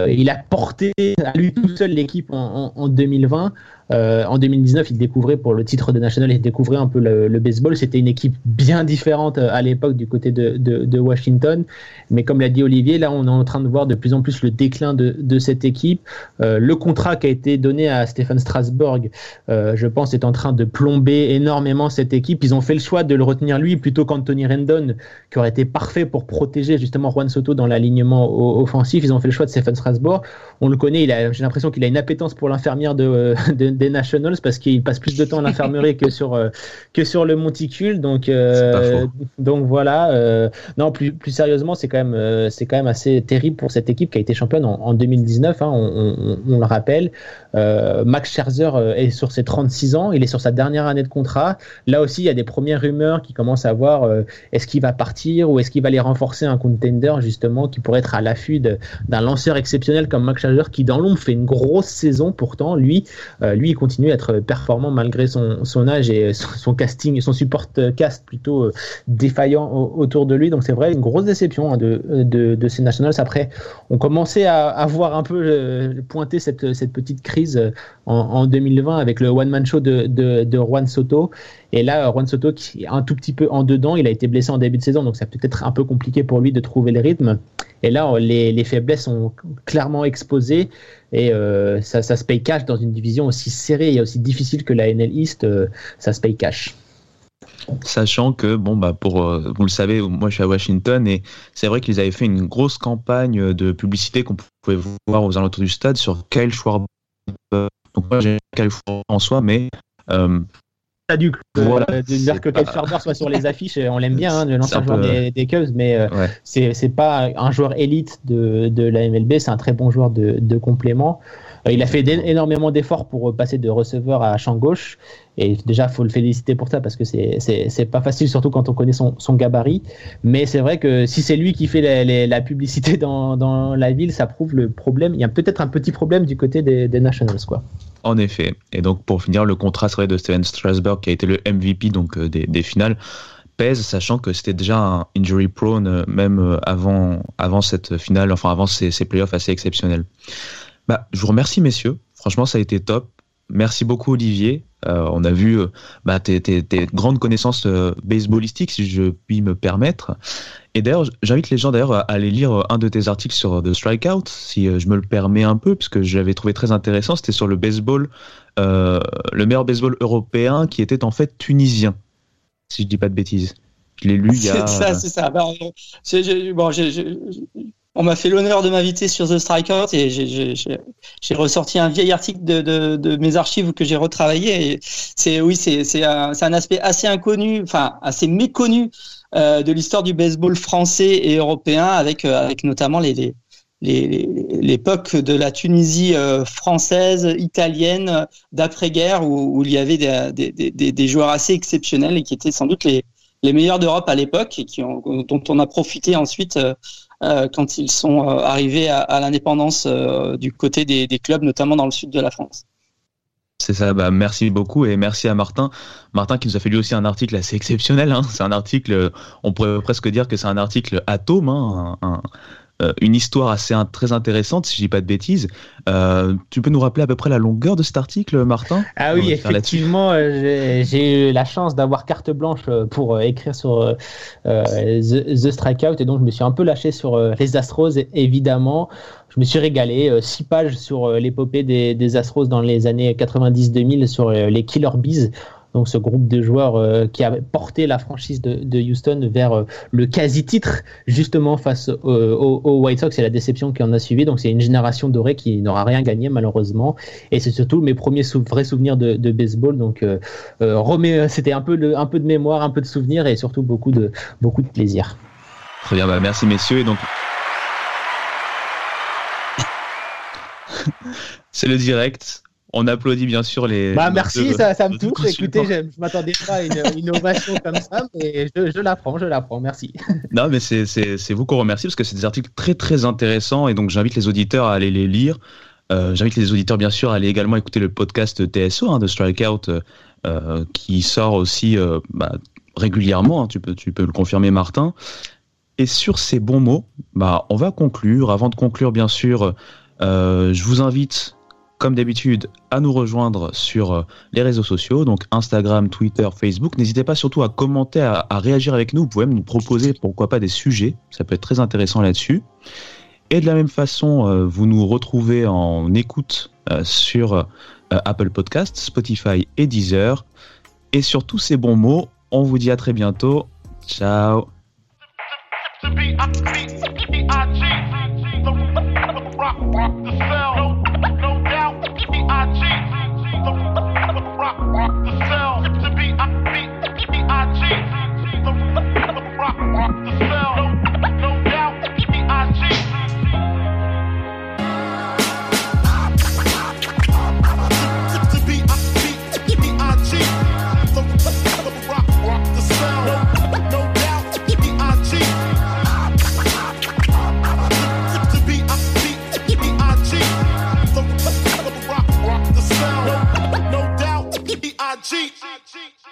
il a porté à lui tout seul l'équipe en 2020. Euh, en 2019, il découvrait pour le titre de National, il découvrait un peu le, baseball. C'était une équipe bien différente euh, à l'époque du côté de, Washington. Mais comme l'a dit Olivier, là, on est en train de voir de plus en plus le déclin de, cette équipe. Euh, le contrat qui a été donné à Stephen Strasburg, euh, je pense, est en train de plomber énormément cette équipe. Ils ont fait le choix de le retenir lui plutôt qu'Anthony Rendon, qui aurait été parfait pour protéger justement Juan Soto dans l'alignement offensif. Ils ont fait le choix de Stephen Strasburg. On le connaît, j'ai l'impression qu'il a une appétence pour l'infirmière de des Nationals parce qu'il passe plus de temps à l'infirmerie que sur euh, que sur le monticule. Donc euh, donc voilà. Euh, non, plus plus sérieusement, c'est quand même c'est quand même assez terrible pour cette équipe qui a été championne en, 2019. Hein, on, le rappelle. Max Scherzer est sur ses 36 ans. Il est sur sa dernière année de contrat. Là aussi, il y a des premières rumeurs qui commencent à voir est-ce qu'il va partir ou est-ce qu'il va aller renforcer un contender justement qui pourrait être à l'affût d'un lanceur exceptionnel comme Max Scherzer qui dans l'ombre fait une grosse saison. Pourtant, lui, lui il continue à être performant malgré son, âge et son, casting, son support cast plutôt euh, défaillant autour de lui. Donc c'est vrai, une grosse déception hein, de, de, ces Nationals. Après, on commençait à, à voir un peu euh, pointer cette, cette petite crise euh, en, en 2020 avec le one-man show de, de, de Juan Soto. Et là, Juan Soto, qui est un tout petit peu en dedans, il a été blessé en début de saison, donc ça peut être un peu compliqué pour lui de trouver le rythme. Et là, les, les faiblesses sont clairement exposées et euh, ça, ça, se paye cash dans une division aussi serrée et aussi difficile que la NL East, euh, ça se paye cash. Sachant que, bon, bah pour, euh, vous le savez, moi je suis à Washington et c'est vrai qu'ils avaient fait une grosse campagne de publicité qu'on pouvait voir aux alentours du stade sur Kyle Schwarber. Donc moi j'ai Kyle Schwarber en soi, mais du voilà, euh, dire que Kyle Schwarber soit sur les affiches, on l'aime bien, hein, l'ancien joueur des, des, Cubs, mais euh, c'est pas un joueur élite de, de la MLB, c'est un très bon joueur de, de complément. Euh, il a fait énormément d'efforts pour passer de receveur à champ gauche. Et déjà, faut le féliciter pour ça parce que c'est pas facile, surtout quand on connaît son, son gabarit. Mais c'est vrai que si c'est lui qui fait la, la publicité dans, dans, la ville, ça prouve le problème. Il y a peut-être un petit problème du côté des, des Nationals, quoi. En effet. Et donc, pour finir, le contrat serait de Steven Strasberg, qui a été le MVP donc, euh, des, finales, pèse, sachant que c'était déjà un injury prone, euh, même avant, avant cette finale, enfin avant ces, ces playoffs assez exceptionnels. Bah, je vous remercie, messieurs. Franchement, ça a été top. Merci beaucoup Olivier. on a vu bah, tes, grandes connaissances baseballistiques, si je puis me permettre. Et d'ailleurs, j'invite les gens d'ailleurs à aller lire un de tes articles sur The Strikeout, si je me le permets un peu, puisque je l'avais trouvé très intéressant. C'était sur le baseball, le meilleur baseball européen qui était en fait tunisien, si je dis pas de bêtises. Je l'ai lu il y a. C'est ça, c'est ça. Bah, bon, on m'a fait l'honneur de m'inviter sur The Strikeout et j'ai ressorti un vieil article de, de, mes archives que j'ai retravaillé. C'est oui, c'est un, un, aspect assez inconnu, enfin assez méconnu euh, de l'histoire du baseball français et européen, avec euh, avec notamment les, l'époque de la Tunisie euh, française, italienne, d'après-guerre, où, où, il y avait des, des, des, des, joueurs assez exceptionnels et qui étaient sans doute les, les meilleurs d'Europe à l'époque et qui ont, dont on a profité ensuite euh, euh, quand ils sont euh, arrivés à, l'indépendance du côté des, clubs, notamment dans le sud de la France. C'est ça, bah merci beaucoup et merci à Martin. Martin qui nous a fait lui aussi un article assez exceptionnel. Hein. C'est un article, on pourrait presque dire que c'est un article atome, hein, une histoire assez très intéressante, si je dis pas de bêtises. Euh, tu peux nous rappeler à peu près la longueur de cet article, Martin? Ah oui, effectivement, euh, j'ai eu la chance d'avoir carte blanche pour écrire sur The, Strikeout et donc je me suis un peu lâché sur les Astros, évidemment. Je me suis régalé, six pages sur l'épopée des, des, Astros dans les années 90-2000 sur les Killer Bees donc ce groupe de joueurs euh, qui a porté la franchise de, Houston vers euh, le quasi-titre, justement face aux, White Sox et la déception qui en a suivi. Donc c'est une génération dorée qui n'aura rien gagné malheureusement. Et c'est surtout mes premiers vrais souvenirs de, baseball. Donc euh, c'était un peu, de mémoire, un peu de souvenirs et surtout beaucoup de, beaucoup de plaisir. Très bien, bah, merci messieurs. Et donc c'est le direct. On applaudit bien sûr les. Bah merci, ça, ça, me touche. Écoutez, je m'attendais pas à une innovation comme ça, mais je, je l'apprends, je l'apprends. Merci. Non, mais c'est vous qu'on remercie parce que c'est des articles très très intéressants et donc j'invite les auditeurs à aller les lire. Euh, j'invite les auditeurs bien sûr à aller également écouter le podcast TSO hein, de Strikeout euh, qui sort aussi euh, bah, régulièrement. Hein, tu, peux, tu peux le confirmer, Martin. Et sur ces bons mots, bah, on va conclure. Avant de conclure, bien sûr, je vous invite comme d'habitude, à nous rejoindre sur euh, les réseaux sociaux, donc Instagram, Twitter, Facebook. N'hésitez pas surtout à commenter, à, réagir avec nous. Vous pouvez même nous proposer, pourquoi pas, des sujets. Ça peut être très intéressant là-dessus. Et de la même façon, euh, vous nous retrouvez en écoute euh, sur Apple Podcasts, Spotify et Deezer. Et sur tous ces bons mots, on vous dit à très bientôt. Ciao. cheat. I cheat.